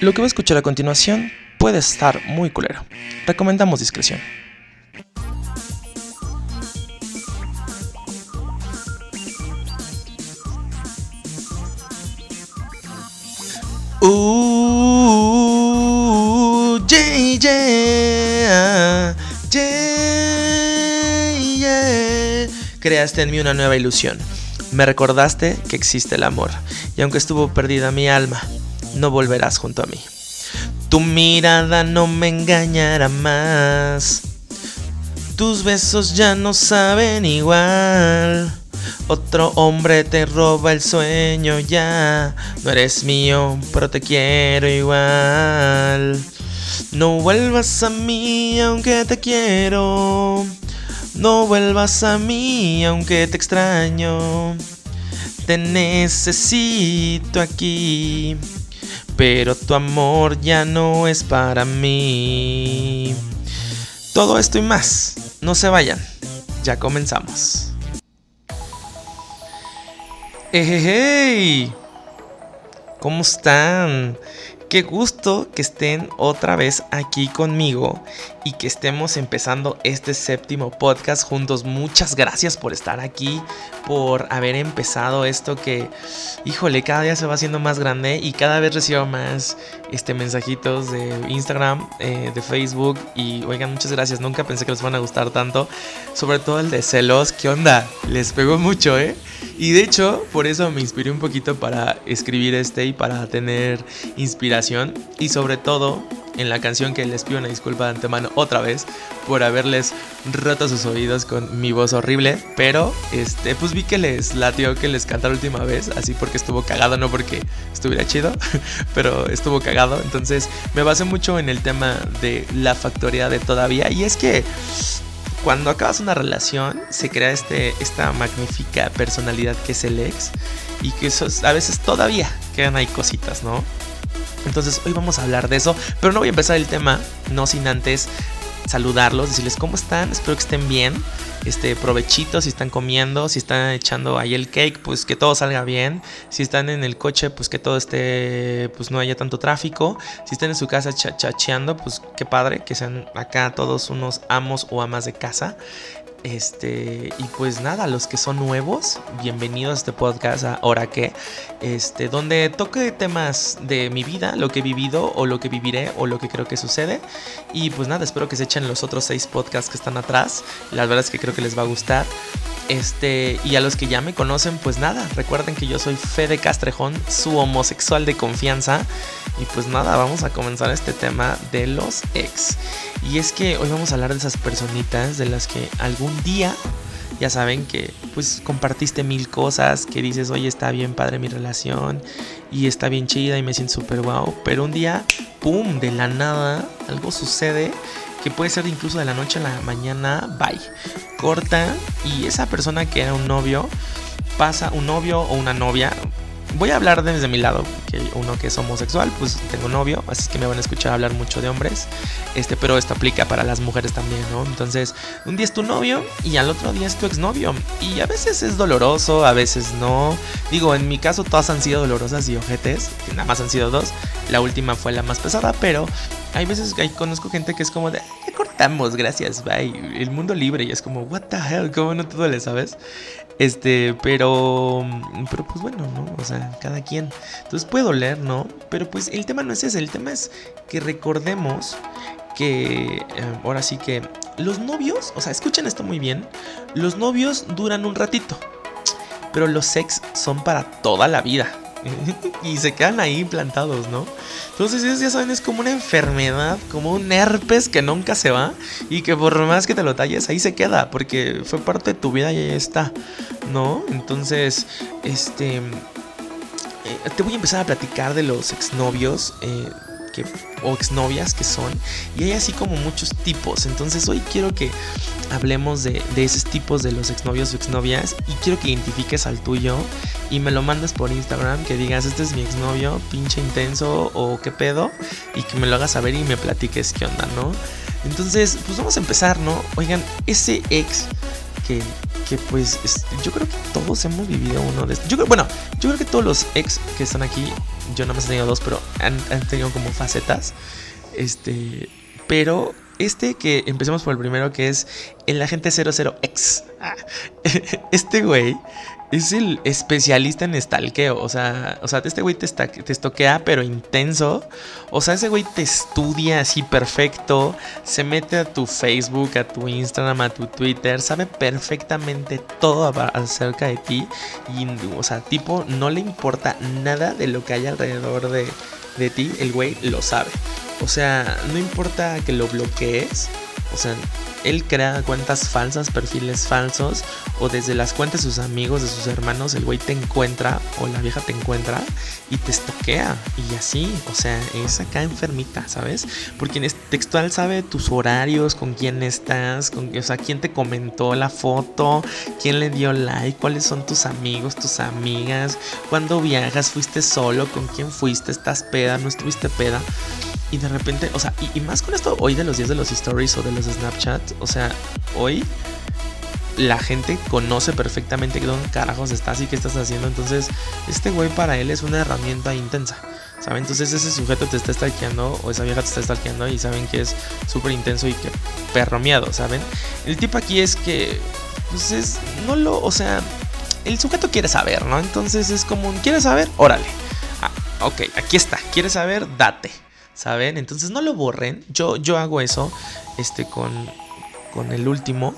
Lo que va a escuchar a continuación puede estar muy culero. Recomendamos discreción. Uh, yeah, yeah, yeah. Creaste en mí una nueva ilusión. Me recordaste que existe el amor. Y aunque estuvo perdida mi alma, no volverás junto a mí. Tu mirada no me engañará más. Tus besos ya no saben igual. Otro hombre te roba el sueño ya. No eres mío, pero te quiero igual. No vuelvas a mí aunque te quiero. No vuelvas a mí aunque te extraño. Te necesito aquí. Pero tu amor ya no es para mí. Todo esto y más. No se vayan. Ya comenzamos. ¡Hey! ¿Cómo están? Qué gusto que estén otra vez aquí conmigo y que estemos empezando este séptimo podcast juntos. Muchas gracias por estar aquí, por haber empezado esto que, híjole, cada día se va haciendo más grande y cada vez recibo más este, mensajitos de Instagram, eh, de Facebook y oigan, muchas gracias. Nunca pensé que les van a gustar tanto, sobre todo el de celos. ¿Qué onda? Les pegó mucho, ¿eh? Y de hecho, por eso me inspiré un poquito para escribir este y para tener inspiración. Y sobre todo en la canción que les pido una disculpa de antemano otra vez por haberles roto sus oídos con mi voz horrible. Pero este, pues vi que les latió que les cantara la última vez. Así porque estuvo cagado, no porque estuviera chido, pero estuvo cagado. Entonces me basé mucho en el tema de la factoría de todavía. Y es que cuando acabas una relación se crea este, esta magnífica personalidad que es el ex y que eso, a veces todavía quedan ahí cositas, ¿no? Entonces hoy vamos a hablar de eso, pero no voy a empezar el tema no sin antes saludarlos, decirles cómo están, espero que estén bien, este provechito si están comiendo, si están echando ahí el cake, pues que todo salga bien, si están en el coche, pues que todo esté, pues no haya tanto tráfico, si están en su casa chacheando, pues qué padre, que sean acá todos unos amos o amas de casa. Este, y pues nada, los que son nuevos, bienvenidos a este podcast ahora que, este, donde toque temas de mi vida, lo que he vivido o lo que viviré o lo que creo que sucede. Y pues nada, espero que se echen los otros seis podcasts que están atrás. La verdad es que creo que les va a gustar. Este, y a los que ya me conocen, pues nada, recuerden que yo soy Fede Castrejón, su homosexual de confianza. Y pues nada, vamos a comenzar este tema de los ex. Y es que hoy vamos a hablar de esas personitas de las que algún día, ya saben que pues compartiste mil cosas, que dices, oye, está bien padre mi relación y está bien chida y me siento súper guau. Pero un día, ¡pum!, de la nada, algo sucede que puede ser incluso de la noche a la mañana, bye. Corta y esa persona que era un novio pasa un novio o una novia. Voy a hablar desde mi lado, que uno que es homosexual, pues tengo novio, así que me van a escuchar hablar mucho de hombres. Este, pero esto aplica para las mujeres también, ¿no? Entonces, un día es tu novio y al otro día es tu exnovio. Y a veces es doloroso, a veces no. Digo, en mi caso todas han sido dolorosas y ojetes, que nada más han sido dos. La última fue la más pesada, pero hay veces que conozco gente que es como de, ya cortamos, gracias, bye. El mundo libre y es como, what the hell, ¿cómo no te duele, sabes? Este, pero, pero pues bueno, ¿no? O sea, cada quien. Entonces puede doler, ¿no? Pero pues el tema no es ese, el tema es que recordemos que, eh, ahora sí que, los novios, o sea, escuchen esto muy bien, los novios duran un ratito, pero los sex son para toda la vida. y se quedan ahí plantados, ¿no? Entonces, ya saben, es como una enfermedad, como un herpes que nunca se va y que por más que te lo talles, ahí se queda, porque fue parte de tu vida y ahí está, ¿no? Entonces, este. eh, te voy a empezar a platicar de los exnovios. Eh, que, o exnovias que son. Y hay así como muchos tipos. Entonces hoy quiero que hablemos de, de esos tipos de los exnovios o exnovias. Y quiero que identifiques al tuyo. Y me lo mandes por Instagram. Que digas, este es mi exnovio, pinche intenso o qué pedo. Y que me lo hagas saber y me platiques qué onda, ¿no? Entonces, pues vamos a empezar, ¿no? Oigan, ese ex que, que pues yo creo que todos hemos vivido uno de estos. Yo bueno, yo creo que todos los ex que están aquí, yo no me he tenido dos, pero han, han tenido como facetas. Este, pero este que empecemos por el primero que es el agente 00X. Ah, este güey es el especialista en estalqueo. O sea, o sea este güey te, te estoquea, pero intenso. O sea, ese güey te estudia así perfecto. Se mete a tu Facebook, a tu Instagram, a tu Twitter. Sabe perfectamente todo acerca de ti. Y, o sea, tipo, no le importa nada de lo que hay alrededor de, de ti. El güey lo sabe. O sea, no importa que lo bloquees. O sea, él crea cuentas falsas, perfiles falsos, o desde las cuentas de sus amigos, de sus hermanos, el güey te encuentra, o la vieja te encuentra, y te estoquea. Y así, o sea, es acá enfermita, ¿sabes? Porque en textual sabe tus horarios, con quién estás, con, o sea, quién te comentó la foto, quién le dio like, cuáles son tus amigos, tus amigas, cuándo viajas, fuiste solo, con quién fuiste, estás peda, no estuviste peda. Y de repente, o sea, y, más con esto hoy de los días de los stories o de los Snapchat, o sea, hoy la gente conoce perfectamente dónde carajos estás y qué estás haciendo. Entonces, este güey para él es una herramienta intensa. ¿Saben? Entonces ese sujeto te está stalkeando o esa vieja te está stalkeando y saben que es súper intenso y que perro miedo, ¿saben? El tipo aquí es que, pues es, no lo, o sea, el sujeto quiere saber, ¿no? Entonces es como, ¿quieres saber? Órale. Ah, ok, aquí está. ¿Quieres saber? Date. ¿Saben? Entonces no lo borren. Yo, yo hago eso este, con, con el último,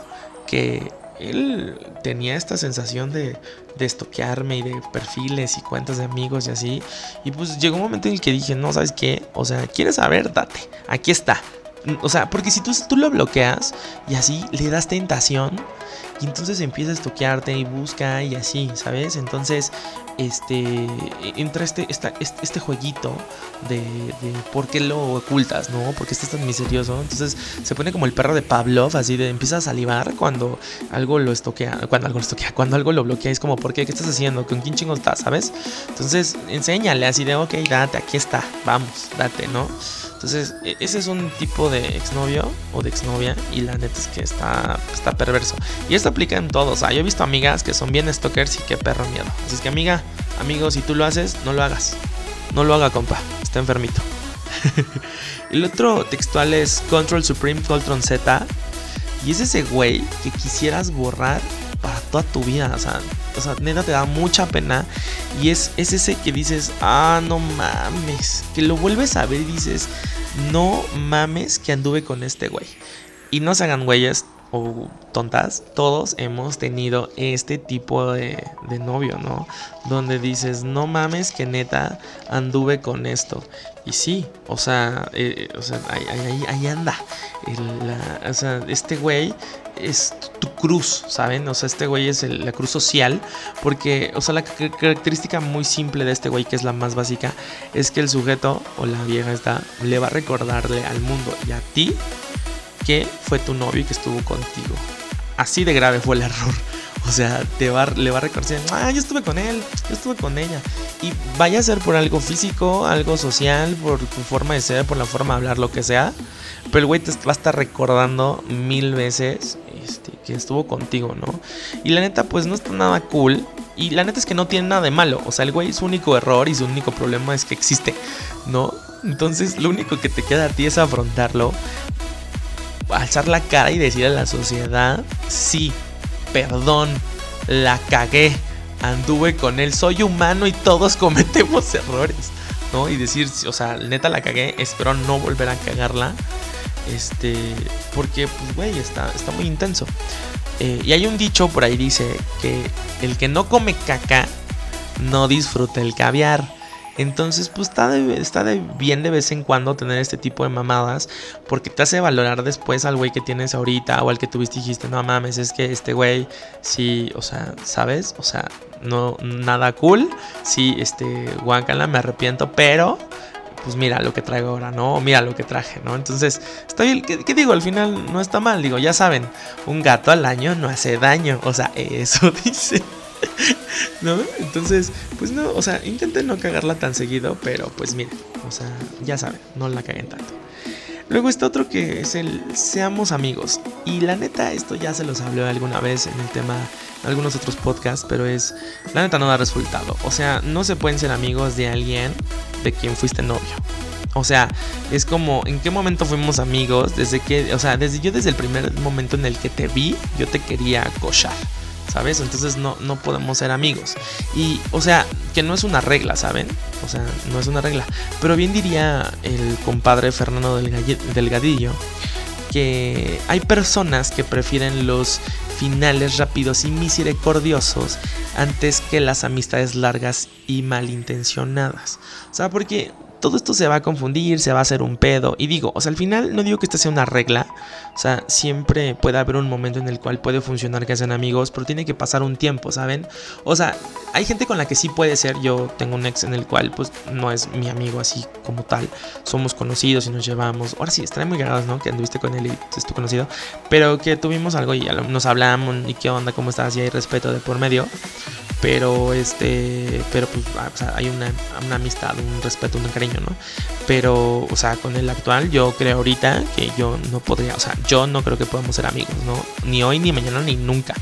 que él tenía esta sensación de, de estoquearme y de perfiles y cuentas de amigos y así. Y pues llegó un momento en el que dije, no, ¿sabes qué? O sea, ¿quieres saber? Date. Aquí está. O sea, porque si tú, tú lo bloqueas y así le das tentación, y entonces empieza a estoquearte y busca y así, ¿sabes? Entonces, este, entra este, este, este jueguito de, de, por qué lo ocultas, ¿no? Porque estás tan misterioso. Entonces se pone como el perro de Pavlov, así de empieza a salivar cuando algo lo estoquea, cuando algo lo estoquea, cuando algo lo bloquea. Es como, ¿por qué? ¿Qué estás haciendo? ¿Con quién chingo estás? ¿Sabes? Entonces, enséñale así de, ok, date, aquí está, vamos, date, ¿no? Entonces, e, ese es un tipo de exnovio o de exnovia y la neta es que está, está perverso. Y esto aplica en todos. O sea, yo he visto amigas que son bien stalkers y que perro miedo. Así es que amiga, amigo, si tú lo haces, no lo hagas. No lo haga, compa. Está enfermito. El otro textual es Control Supreme Control Z. Y es ese güey que quisieras borrar para toda tu vida. O sea, o sea, neta te da mucha pena. Y es, es ese que dices, ah, no mames. Que lo vuelves a ver y dices, no mames que anduve con este güey. Y no se hagan güeyes o tontas, todos hemos tenido este tipo de, de, novio, ¿no? Donde dices, no mames que neta anduve con esto. Y sí, o sea, eh, o sea ahí, anda. o sea, este güey es tu cruz, ¿saben? O sea, este güey es la cruz social. Porque, o sea, la característica muy simple de este güey, que es la más básica, es que el sujeto o la vieja está, le va a recordarle al mundo y a ti que fue tu novio y que estuvo contigo. Así de grave fue el error. O sea, le va a recordar, ah, yo estuve con él, yo estuve con ella. Y vaya a ser por algo físico, algo social, por tu forma de ser, por la forma de hablar, lo que sea. Pero el güey te va a estar recordando mil veces este, que estuvo contigo, ¿no? Y la neta, pues no está nada cool. Y la neta es que no tiene nada de malo. O sea, el güey su único error y su único problema es que existe, ¿no? Entonces lo único que te queda a ti es afrontarlo, alzar la cara y decir a la sociedad, sí, perdón, la cagué, anduve con él, soy humano y todos cometemos errores, ¿no? Y decir, o sea, neta la cagué, espero no volver a cagarla, este, porque, pues, güey, está, está muy intenso. Eh, y hay un dicho por ahí dice que el que no come caca no disfruta el caviar. Entonces, pues está, de, está de bien de vez en cuando tener este tipo de mamadas. Porque te hace valorar después al güey que tienes ahorita. O al que tuviste y dijiste, no mames, es que este güey, sí, o sea, ¿sabes? O sea, no, nada cool. Sí, este, guácala, me arrepiento, pero pues mira lo que traigo ahora, ¿no? Mira lo que traje, ¿no? Entonces, está bien, ¿qué, ¿qué, digo? Al final no está mal, digo, ya saben, un gato al año no hace daño, o sea, eso dice. ¿No? Entonces, pues no, o sea, intenten no cagarla tan seguido, pero pues miren, o sea, ya saben, no la caguen tanto. Luego está otro que es el seamos amigos. Y la neta, esto ya se los hablé alguna vez en el tema, en algunos otros podcasts, pero es, la neta no da resultado. O sea, no se pueden ser amigos de alguien de quien fuiste novio. O sea, es como, ¿en qué momento fuimos amigos? Desde que, o sea, desde yo desde el primer momento en el que te vi, yo te quería cochar. ¿Sabes? Entonces no, no podemos ser amigos. Y, o sea, que no es una regla, ¿saben? O sea, no es una regla. Pero bien diría el compadre Fernando Delgadillo que hay personas que prefieren los finales rápidos y misericordiosos antes que las amistades largas y malintencionadas. O sea, porque todo esto se va a confundir, se va a hacer un pedo. Y digo, o sea, al final no digo que esta sea una regla. O sea, siempre puede haber un momento en el cual puede funcionar que sean amigos, pero tiene que pasar un tiempo, ¿saben? O sea, hay gente con la que sí puede ser. Yo tengo un ex en el cual, pues, no es mi amigo así como tal. Somos conocidos y nos llevamos. Ahora sí, estaré muy grados, ¿no? Que anduviste con él y es tu conocido. Pero que tuvimos algo y nos hablamos y qué onda, cómo estás y hay respeto de por medio pero este pero pues ah, hay una, una, amistad un respeto un cariño no pero o sea con el actual yo creo ahorita que yo no podría o sea yo no creo que podamos ser amigos no ni hoy ni mañana ni nunca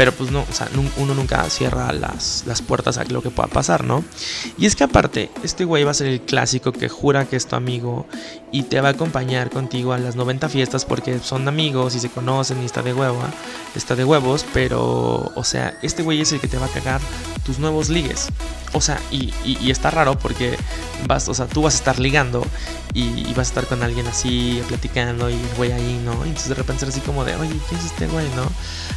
pero pues no, o sea, uno nunca cierra las, las puertas a lo que pueda pasar, ¿no? Y es que aparte, este güey va a ser el clásico que jura que es tu amigo y te va a acompañar contigo a las 90 fiestas porque son amigos y se conocen y está de huevo, está de huevos, pero, o sea, este güey es el que te va a cagar tus nuevos ligues. O sea, y, y, está raro porque vas, o sea, tú vas a estar ligando y, vas a estar con alguien así, platicando y el güey ahí, ¿no? Y entonces de repente ser así como de, oye, ¿quién es este güey, no?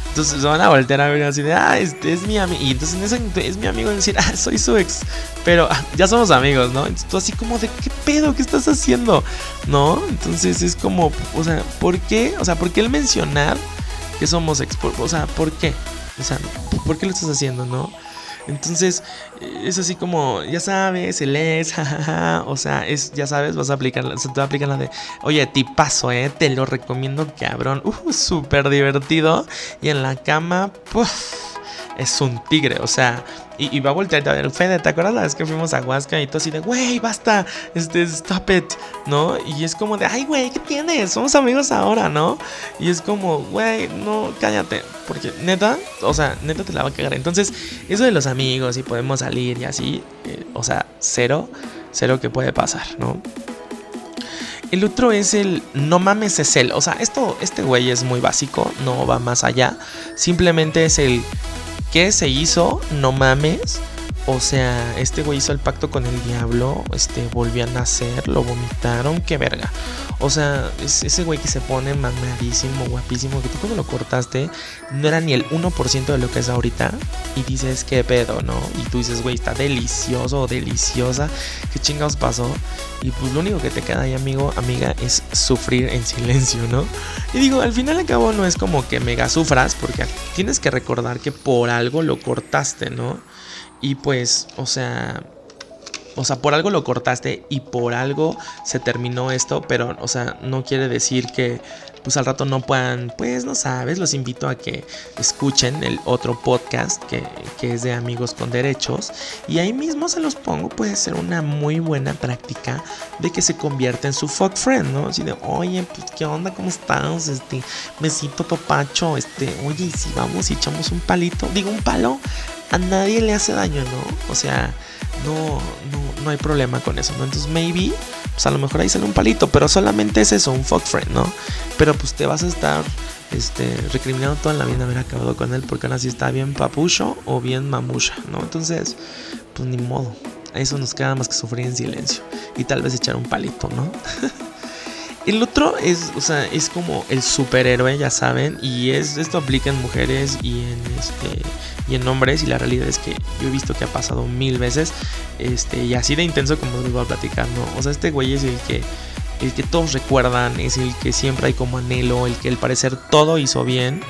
Entonces van a voltear a ver así de, ah, este es mi amigo. Y entonces en es mi amigo y decir, ah, soy su ex. Pero ah, ya somos amigos, ¿no? Entonces tú así como de, ¿qué pedo? ¿Qué estás haciendo? ¿No? Entonces es como, o sea, ¿por qué? O sea, ¿por qué el mencionar que somos ex? O sea, ¿por qué? O sea, ¿por qué lo estás haciendo, no? Entonces, es así como, ya sabes, el es, jajaja, o sea, es, ya sabes, vas a aplicar, se te va a aplicar la de, oye, tipazo, eh, te lo recomiendo, cabrón, uh, súper divertido, y en la cama, puff es un tigre, o sea, y, va a voltear a ver, Fede, ¿te acuerdas la vez que fuimos a Huasca y tú así de, güey, basta, este, stop it, ¿no? Y es como de, ay, güey, ¿qué tienes? Somos amigos ahora, ¿no? Y es como, güey, no, cállate, porque neta, o sea, neta te la va a cagar. Entonces, eso de los amigos y podemos salir y así, eh, o sea, cero, cero que puede pasar, ¿no? El otro es el no mames es él. O sea, esto, este güey es muy básico, no va más allá. Simplemente es el ¿Qué se hizo? No mames. O sea, este güey hizo el pacto con el diablo, este, volvió a nacer, lo vomitaron, qué verga. O sea, ese güey que se pone mamadísimo, guapísimo, que tú cuando lo cortaste no era ni el 1% de lo que es ahorita. Y dices, qué pedo, ¿no? Y tú dices, güey, está delicioso deliciosa, qué chingados pasó. Y pues lo único que te queda ahí, amigo, amiga, es sufrir en silencio, ¿no? Y digo, al final al cabo no es como que mega sufras, porque tienes que recordar que por algo lo cortaste, ¿no? Y pues, o sea, o sea, por algo lo cortaste y por algo se terminó esto, pero, o sea, no quiere decir que pues al rato no puedan, pues no sabes, los invito a que escuchen el otro podcast que, es de amigos con derechos y ahí mismo se los pongo, puede ser una muy buena práctica de que se convierta en su fuck friend, ¿no? Así de, oye, pues qué onda, ¿cómo estás? Este, besito papacho, este, oye, si vamos y echamos un palito, digo un palo, a nadie le hace daño, ¿no? O sea, no, no, no hay problema con eso, ¿no? Entonces, maybe, pues a lo mejor ahí sale un palito, pero solamente es eso, un fuck friend, ¿no? Pero pues te vas a estar este, recriminando toda la vida haber acabado con él porque ahora sí está bien papucho o bien mamusha, ¿no? Entonces, pues ni modo. Eso nos queda más que sufrir en silencio y tal vez echar un palito, ¿no? El otro es, o sea, es como el superhéroe, ya saben, y es esto aplica en mujeres y en este y en hombres y la realidad es que yo he visto que ha pasado mil veces, este y así de intenso como les voy a platicar, ¿no? O sea, este güey es el que el que todos recuerdan, es el que siempre hay como anhelo, el que al parecer todo hizo bien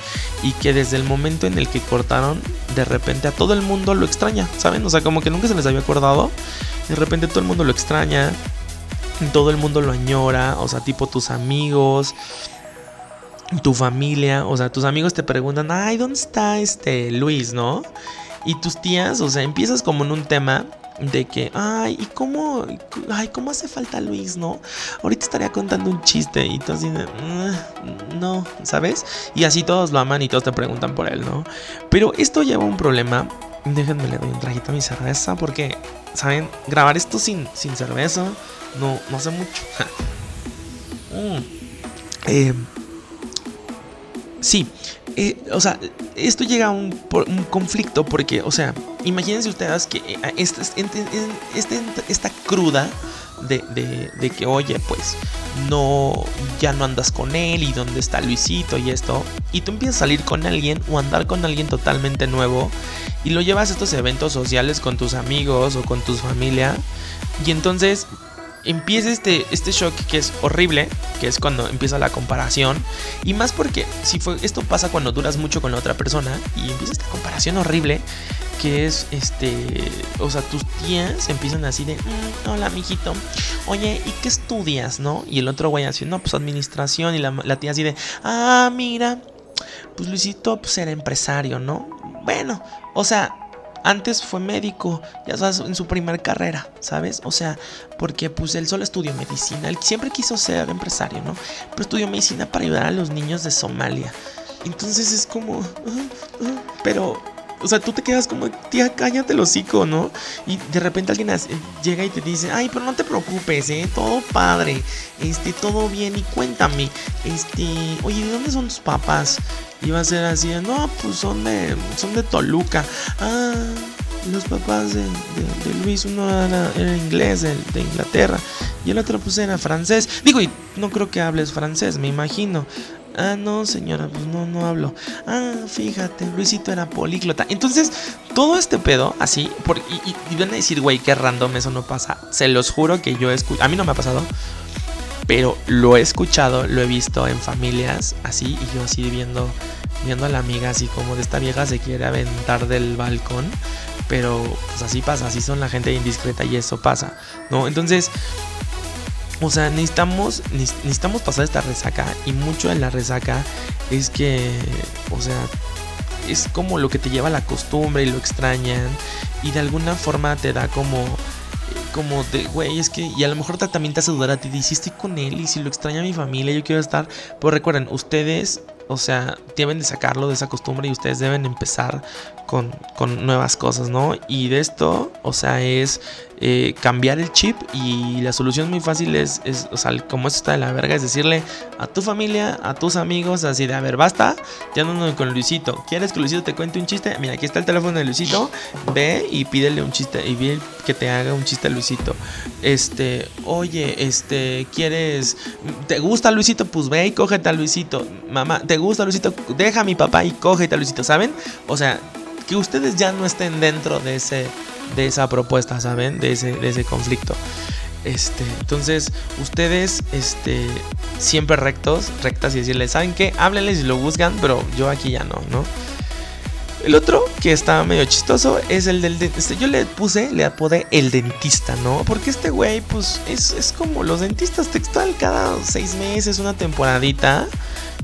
y que desde el momento en el que cortaron, de repente a todo el mundo lo extraña, ¿saben? O sea, como que nunca se les había acordado, de repente todo el mundo lo extraña, todo el mundo lo añora, o sea, tipo tus amigos, tu familia, o sea, tus amigos te preguntan, ay, ¿dónde está este Luis, no? Y tus tías, o sea, empiezas como en un tema de que, ay, ¿y cómo, ay, cómo hace falta Luis, no? Ahorita estaría contando un chiste y así de, mm, no, ¿sabes? Y así todos lo aman y todos te preguntan por él, ¿no? Pero esto lleva un problema. Déjenme le doy un trajito a mi cerveza porque, ¿saben? Grabar esto sin, sin cerveza no, no hace mucho. mm. eh, sí, eh, o sea, esto llega a un, conflicto porque, o sea, imagínense ustedes que eh, esta, esta, esta cruda de, de, de, que, oye, pues no, ya no andas con él y dónde está Luisito y esto, y tú empiezas a salir con alguien o andar con alguien totalmente nuevo y lo llevas a estos eventos sociales con tus amigos o con tu familia, y entonces empieza este, este shock que es horrible, que es cuando empieza la comparación. Y más porque si esto pasa cuando duras mucho con la otra persona y empieza esta comparación horrible, que es este, o sea, tus tías empiezan así de, mm, hola, mijito, oye, ¿y qué estudias, no? Y el otro güey así, no, pues administración, y la, la tía así de, ah, mira, pues Luisito, pues era empresario, ¿no? Bueno, o sea, antes fue médico, ya sabes, en su primer carrera, ¿sabes? O sea, porque pues él solo estudió medicina, él siempre quiso ser empresario, ¿no? Pero estudió medicina para ayudar a los niños de Somalia. Entonces es como, pero o sea, tú te quedas como, tía, cállate el hocico, ¿no? Y de repente alguien llega y te dice, ay, pero no te preocupes, ¿eh? Todo padre, este, todo bien. Y cuéntame, este, oye, ¿de dónde son tus papás? Y va a ser así, no, pues son de, son de Toluca. Ah, los papás de, Luis, uno era, inglés, de, de, Inglaterra, y el otro pues era francés. Digo, y no creo que hables francés, me imagino. Ah, no, señora, pues no, no hablo. Ah, fíjate, Luisito era políglota. Entonces, todo este pedo, así, por, y, y, van a decir, güey, qué random, eso no pasa. Se los juro que yo he escuchado, a mí no me ha pasado, pero lo he escuchado, lo he visto en familias así, y yo así viendo, viendo a la amiga así como de esta vieja se quiere aventar del balcón. Pero pues así pasa, así son la gente indiscreta y eso pasa, ¿no? Entonces, o sea, necesitamos, necesitamos pasar esta resaca. Y mucho en la resaca es que, o sea, es como lo que te lleva la costumbre y lo extrañan. Y de alguna forma te da como como de, güey, es que, y a lo mejor también te hace dudar a ti, estoy con él y si lo extraña mi familia, yo quiero estar. Pero recuerden, ustedes, o sea, deben de sacarlo de esa costumbre y ustedes deben empezar con, con nuevas cosas, ¿no? Y de esto, o sea, es eh, cambiar el chip y la solución muy fácil es, es, o sea, como esto está de la verga, es decirle a tu familia, a tus amigos, así de, a ver, basta, ya no con Luisito. ¿Quieres que Luisito te cuente un chiste? Mira, aquí está el teléfono de Luisito, ve y pídele un chiste y ve que te haga un chiste a Luisito. Este, oye, este, ¿quieres, te gusta Luisito? Pues ve y cógete a Luisito. Mamá, ¿te gusta Luisito? Deja a mi papá y cógete a Luisito, ¿saben? O sea, que ustedes ya no estén dentro de ese de esa propuesta, ¿saben? De ese, de ese conflicto. Este, entonces, ustedes, este, siempre rectos, rectas y decirles, ¿saben qué? Háblenles y lo buscan, pero yo aquí ya no, ¿no? El otro que está medio chistoso es el del dentista. Yo le puse, le apodé el dentista, ¿no? Porque este güey, pues, es, es como los dentistas textual, cada seis meses, una temporadita.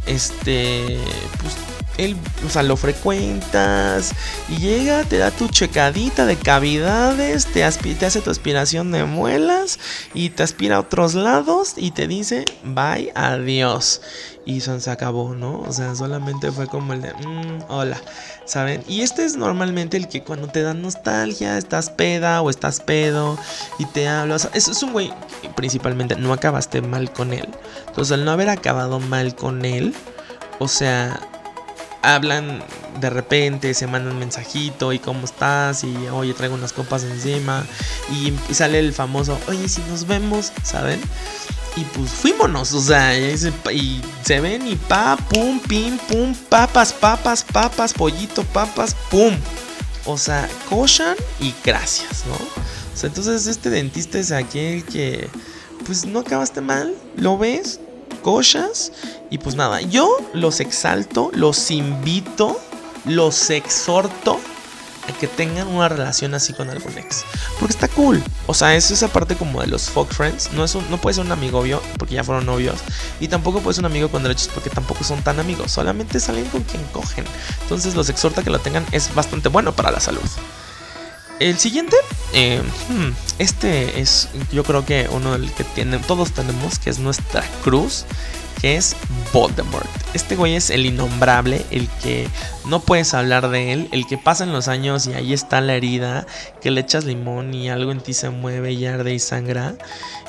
Este, pues él, o sea, lo frecuentas y llega, te da tu checadita de cavidades, te, te hace tu aspiración de muelas y te aspira a otros lados y te dice bye, adiós. Y se acabó, ¿no? O sea, solamente fue como el de, mm, hola, ¿saben? Y este es normalmente el que cuando te da nostalgia, estás peda o estás pedo y te habla. O sea, eso es un güey, principalmente, no acabaste mal con él. Entonces, al no haber acabado mal con él, o sea, hablan de repente, se mandan mensajito y cómo estás y oye traigo unas copas encima y, sale el famoso, oye si nos vemos, ¿saben? Y pues fuímonos, o sea, y se, ven y pa, pum, pim, pum, papas, papas, papas, pollito, papas, pum. O sea, cochan y gracias, ¿no? O sea, entonces este dentista es aquel que, pues no acabaste mal, lo ves, cochas y pues nada, yo los exalto, los invito, los exhorto a que tengan una relación así con algún ex. Porque está cool. O sea, es esa parte como de los fuck friends. No, es no puede ser un amigo obvio porque ya fueron novios. Y tampoco puede ser un amigo con derechos porque tampoco son tan amigos. Solamente salen con quien cogen. Entonces los exhorta a que lo tengan. Es bastante bueno para la salud. El siguiente, eh, hmm, este es yo creo que uno del que todos tenemos, que es nuestra cruz, que es Voldemort. Este güey es el innombrable, el que no puedes hablar de él, el que pasan los años y ahí está la herida, que le echas limón y algo en ti se mueve y arde y sangra.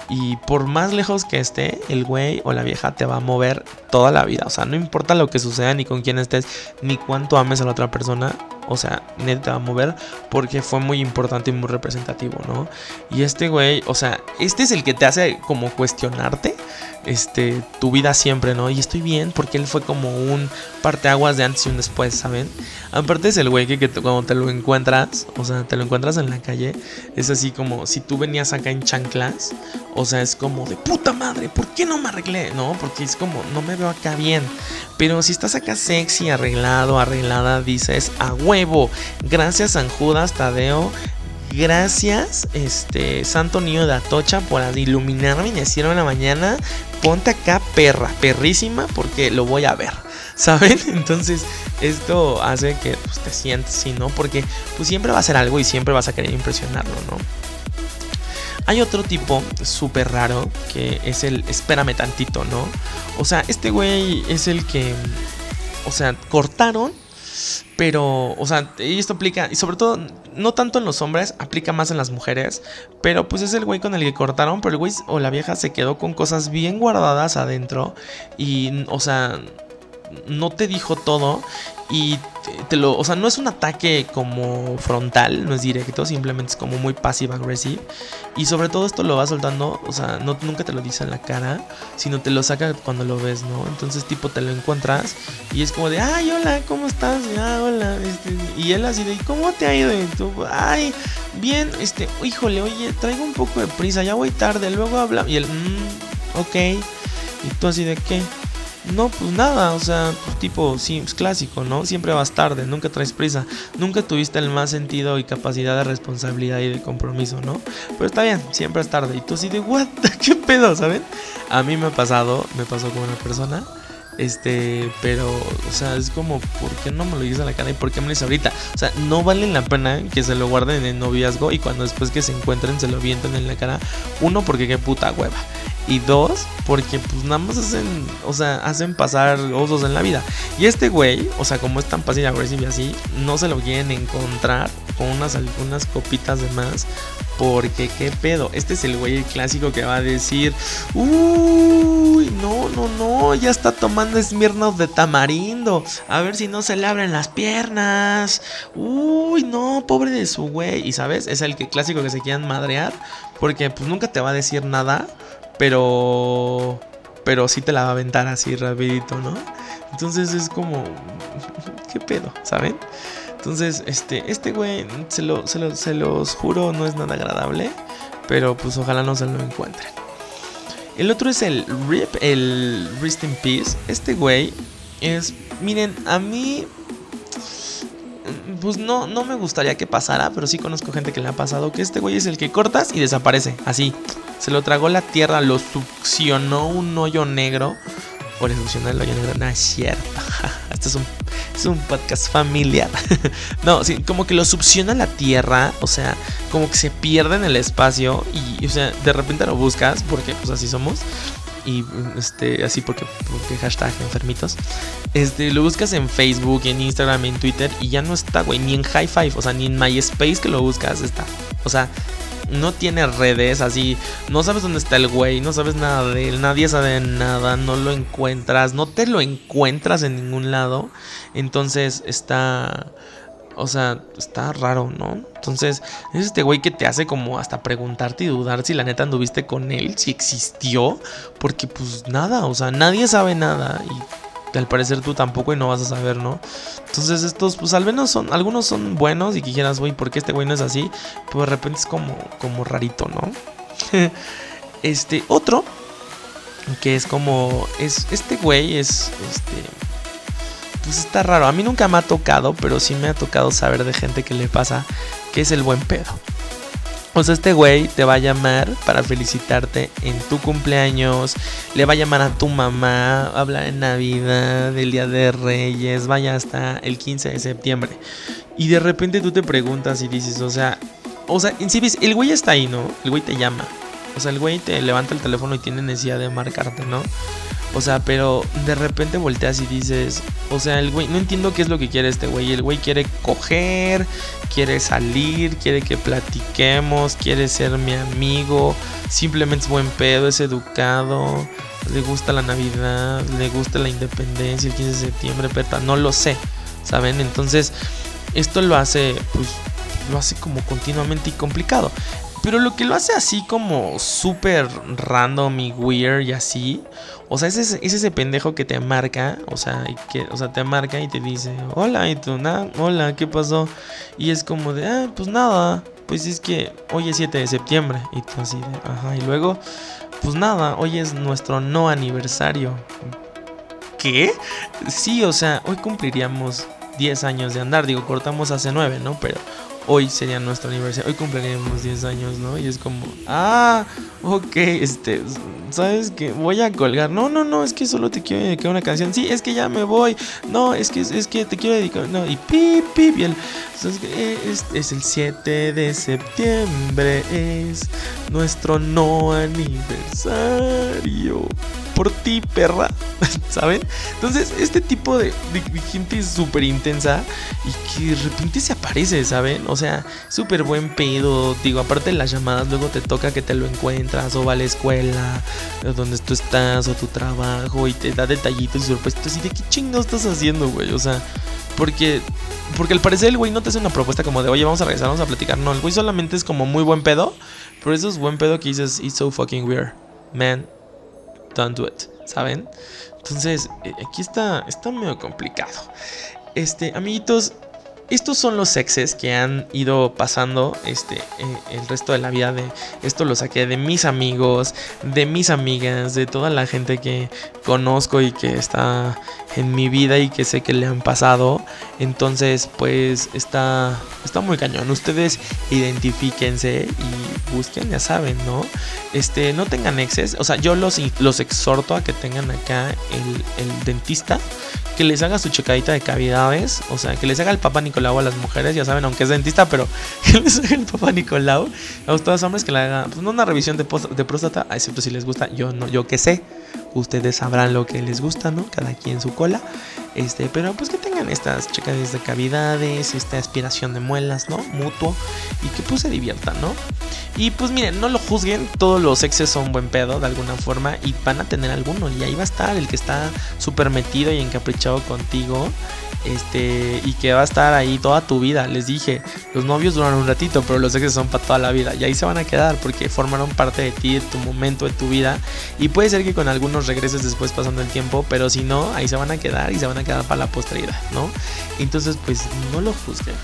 Y por más lejos que esté, el güey o la vieja te va a mover toda la vida. O sea, no importa lo que suceda, ni con quién estés, ni cuánto ames a la otra persona. O sea, neta mover porque fue muy importante y muy representativo, ¿no? Y este güey, o sea, este es el que te hace como cuestionarte este, tu vida siempre, ¿no? Y estoy bien porque él fue como un parteaguas de antes y un después, ¿saben? Aparte es el güey que, cuando te lo encuentras, o sea, te lo encuentras en la calle, es así como si tú venías acá en chanclas, o sea, es como de puta madre, ¿por qué no me arreglé? No, porque es como, no me veo acá bien. Pero si estás acá sexy, arreglado, arreglada, dices, a gracias San Judas, Tadeo, Gracias, este Santo Niño de Atocha, por iluminarme y decirme en la mañana. Ponte acá, perra, perrísima, porque lo voy a ver. ¿Saben? Entonces, esto hace que pues, te sientas así, ¿no? Porque pues siempre va a ser algo y siempre vas a querer impresionarlo, ¿no? Hay otro tipo súper raro que es el espérame tantito, ¿no? O sea, este güey es el que, o sea, cortaron pero, o sea, y esto aplica, y sobre todo, no tanto en los hombres, aplica más en las mujeres. Pero pues es el güey con el que cortaron, pero el güey o la vieja se quedó con cosas bien guardadas adentro. Y, o sea, no te dijo todo y te, lo, o sea, no es un ataque como frontal, no es directo, simplemente es como muy passive aggressive y sobre todo esto lo va soltando, o sea, no nunca te lo dice en la cara, sino te lo saca cuando lo ves, ¿no? Entonces tipo te lo encuentras y es como de, "Ay, hola, ¿cómo estás?" Ah, hola, este, y él así de, "¿Cómo te ha ido?" Y tú, "Ay, bien, este, híjole, oye, traigo un poco de prisa, ya voy tarde, luego habla." Y él, mmm, ok." Y tú así de, "¿Qué?" No, pues nada, o sea, pues tipo, sí, es clásico, ¿no? Siempre vas tarde, nunca traes prisa, nunca tuviste el más sentido y capacidad de responsabilidad y de compromiso, ¿no? Pero está bien, siempre es tarde. Y tú así de, ¿what? ¿Qué pedo, saben? A mí me ha pasado, me pasó con una persona, este, pero, o sea, es como, ¿por qué no me lo dices a la cara y por qué me lo dices ahorita? O sea, no vale la pena que se lo guarden en noviazgo y cuando después que se encuentren se lo vienten en la cara. Uno, porque qué puta hueva. Y dos, porque pues nada más hacen, o sea, hacen pasar osos en la vida. Y este güey, o sea, como es tan fácil agresivo y así, no se lo quieren encontrar con unas, algunas copitas de más. Porque qué pedo. Este es el güey clásico que va a decir, uy, no, no, no, ya está tomando Smirnoff de tamarindo. A ver si no se le abren las piernas. Uy, no, pobre de su güey. Y sabes, es el que clásico que se quieran madrear. Porque pues nunca te va a decir nada pero pero sí te la va a aventar así rapidito, ¿no? Entonces es como qué pedo, ¿saben? Entonces, este este güey se lo, se, se los juro no es nada agradable, pero pues ojalá no se lo encuentren. El otro es el Rip, el Rest in Peace. Este güey es, miren, a mí pues no, no me gustaría que pasara, pero sí conozco gente que le ha pasado que este güey es el que cortas y desaparece, así. Se lo tragó la tierra, lo succionó un hoyo negro. Por succionar el hoyo negro, no es cierto. Este es un, es un podcast familiar. no, como que lo succiona la tierra, o sea, como que se pierde en el espacio y, o sea, de repente lo buscas, porque pues así somos y este así porque, porque hashtag enfermitos este lo buscas en Facebook en Instagram en Twitter y ya no está güey ni en High Five o sea ni en MySpace que lo buscas está o sea no tiene redes, así, no sabes dónde está el güey, no sabes nada de él, nadie sabe nada, no lo encuentras, no te lo encuentras en ningún lado. Entonces está, o sea, está raro, ¿no? Entonces, es este güey que te hace como hasta preguntarte y dudar si la neta anduviste con él, si existió, porque pues nada, o sea, nadie sabe nada y al parecer tú tampoco y no vas a saber, ¿no? Entonces estos, pues al menos son, algunos son buenos y que quieras, güey, ¿por qué este güey no es así? Pues de repente es como, como rarito, ¿no? este, otro, que es como, es, este güey es, este, pues está raro. A mí nunca me ha tocado, pero sí me ha tocado saber de gente que le pasa, que es el buen pedo. O sea, este güey te va a llamar para felicitarte en tu cumpleaños, le va a llamar a tu mamá, hablar en Navidad, el Día de Reyes, vaya hasta el 15 de septiembre. Y de repente tú te preguntas y dices, o sea, o sea, en el güey está ahí, ¿no? El güey te llama. O sea, el güey te levanta el teléfono y tiene necesidad de marcarte, ¿no? O sea, pero de repente volteas y dices, o sea, el güey, no entiendo qué es lo que quiere este güey. El güey quiere coger, quiere salir, quiere que platiquemos, quiere ser mi amigo, simplemente es buen pedo, es educado, le gusta la Navidad, le gusta la independencia, el 15 de septiembre, pero no lo sé, ¿saben? Entonces, esto lo hace, pues, lo hace como continuamente y complicado. Pero lo que lo hace así como súper random y weird y así. O sea, es ese, ese pendejo que te marca. O sea, que, o sea, te marca y te dice, hola, y tú, nada, hola, ¿qué pasó? Y es como de, ah, pues nada. Pues es que hoy es 7 de septiembre. Y tú así de, ajá. Y luego, pues nada, hoy es nuestro no aniversario. ¿Qué? Sí, o sea, hoy cumpliríamos 10 años de andar. Digo, cortamos hace 9, ¿no? Pero hoy sería nuestro aniversario, hoy cumpliríamos 10 años, ¿no? Y es como, ah, ok, este, ¿sabes qué? Voy a colgar. No, no, no, es que solo te quiero dedicar una canción. Sí, es que ya me voy. No, es que, es que te quiero dedicar. No, y pip, pip, y el, es, es el 7 de septiembre, es nuestro no aniversario por ti, perra. ¿Saben? Entonces, este tipo de, gente súper intensa y que de repente se aparece, ¿saben? O sea, súper buen pedo. Digo, aparte de las llamadas, luego te toca que te lo encuentras o va a la escuela, donde tú estás, o tu trabajo, y te da detallitos y sorpresitos. ¿Y de qué chingo estás haciendo, güey? O sea, porque porque al parecer el güey no te hace una propuesta como de, oye, vamos a regresar, vamos a platicar. No, el güey solamente es como muy buen pedo. Pero eso es buen pedo que dices, it's so fucking weird. Man, don't do it, ¿saben? Entonces, eh, aquí está, está medio complicado. Este, amiguitos, estos son los exes que han ido pasando este, eh, el resto de la vida. De, esto lo saqué de mis amigos, de mis amigas, de toda la gente que conozco y que está en mi vida y que sé que le han pasado. Entonces, pues está, está muy cañón. Ustedes identifíquense y busquen, ya saben, ¿no? Este, no tengan exes. O sea, yo los, los exhorto a que tengan acá el, el dentista que les haga su checadita de cavidades, o sea, que les haga el Papa Nicolau a las mujeres, ya saben, aunque es dentista, pero que les haga el Papa Nicolau a ustedes hombres que le haga, pues una revisión de, próstata, excepto si les gusta, yo no, yo que sé, ustedes sabrán lo que les gusta, ¿no? Cada quien su Este, pero pues que tengan estas checadas de cavidades, esta aspiración de muelas, ¿no? Mutuo y que pues se diviertan, ¿no? Y pues miren, no lo juzguen, todos los exes son buen pedo de alguna forma y van a tener alguno y ahí va a estar el que está súper metido y encaprichado contigo este y que va a estar ahí toda tu vida. Les dije, los novios duran un ratito, pero los exes son para toda la vida y ahí se van a quedar porque formaron parte de ti, de tu momento, de tu vida y puede ser que con algunos regreses después pasando el tiempo, pero si no, ahí se van a quedar y se van a quedar para la posteridad, ¿no? Entonces, pues no lo juzguen.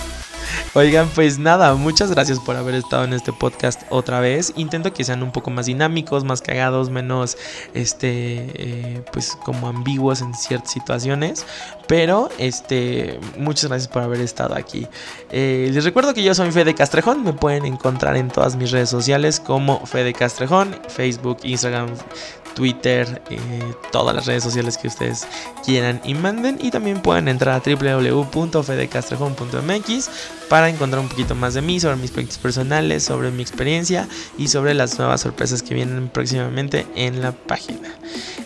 Oigan, pues nada, muchas gracias por haber estado en este podcast otra vez. Intento que sean un poco más dinámicos, más cagados, menos, este, eh, pues como ambiguos en ciertas situaciones. Pero, este, muchas gracias por haber estado aquí. Eh, les recuerdo que yo soy Fede Castrejón. Me pueden encontrar en todas mis redes sociales como Fede Castrejón, Facebook, Instagram, Twitter, eh, todas las redes sociales que ustedes quieran y manden. Y también pueden entrar a www.fedecastrejón.mx para encontrar un poquito más de mí, sobre mis proyectos personales, sobre mi experiencia y sobre las nuevas sorpresas que vienen próximamente en la página.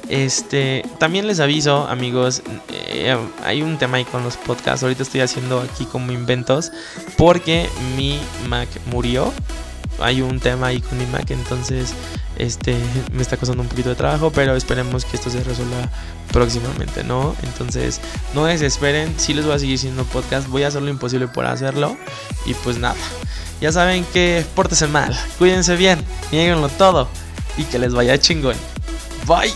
Este, también les aviso, amigos, eh, hay un tema ahí con los podcasts. Ahorita estoy haciendo aquí como inventos porque mi Mac murió. Hay un tema ahí con mi Mac, entonces este me está costando un poquito de trabajo, pero esperemos que esto se resuelva próximamente, ¿no? Entonces, no desesperen, si les voy a seguir haciendo podcast, voy a hacer lo imposible por hacerlo y pues nada. Ya saben que pórtense mal, cuídense bien, nieguenlo todo y que les vaya chingón. Bye.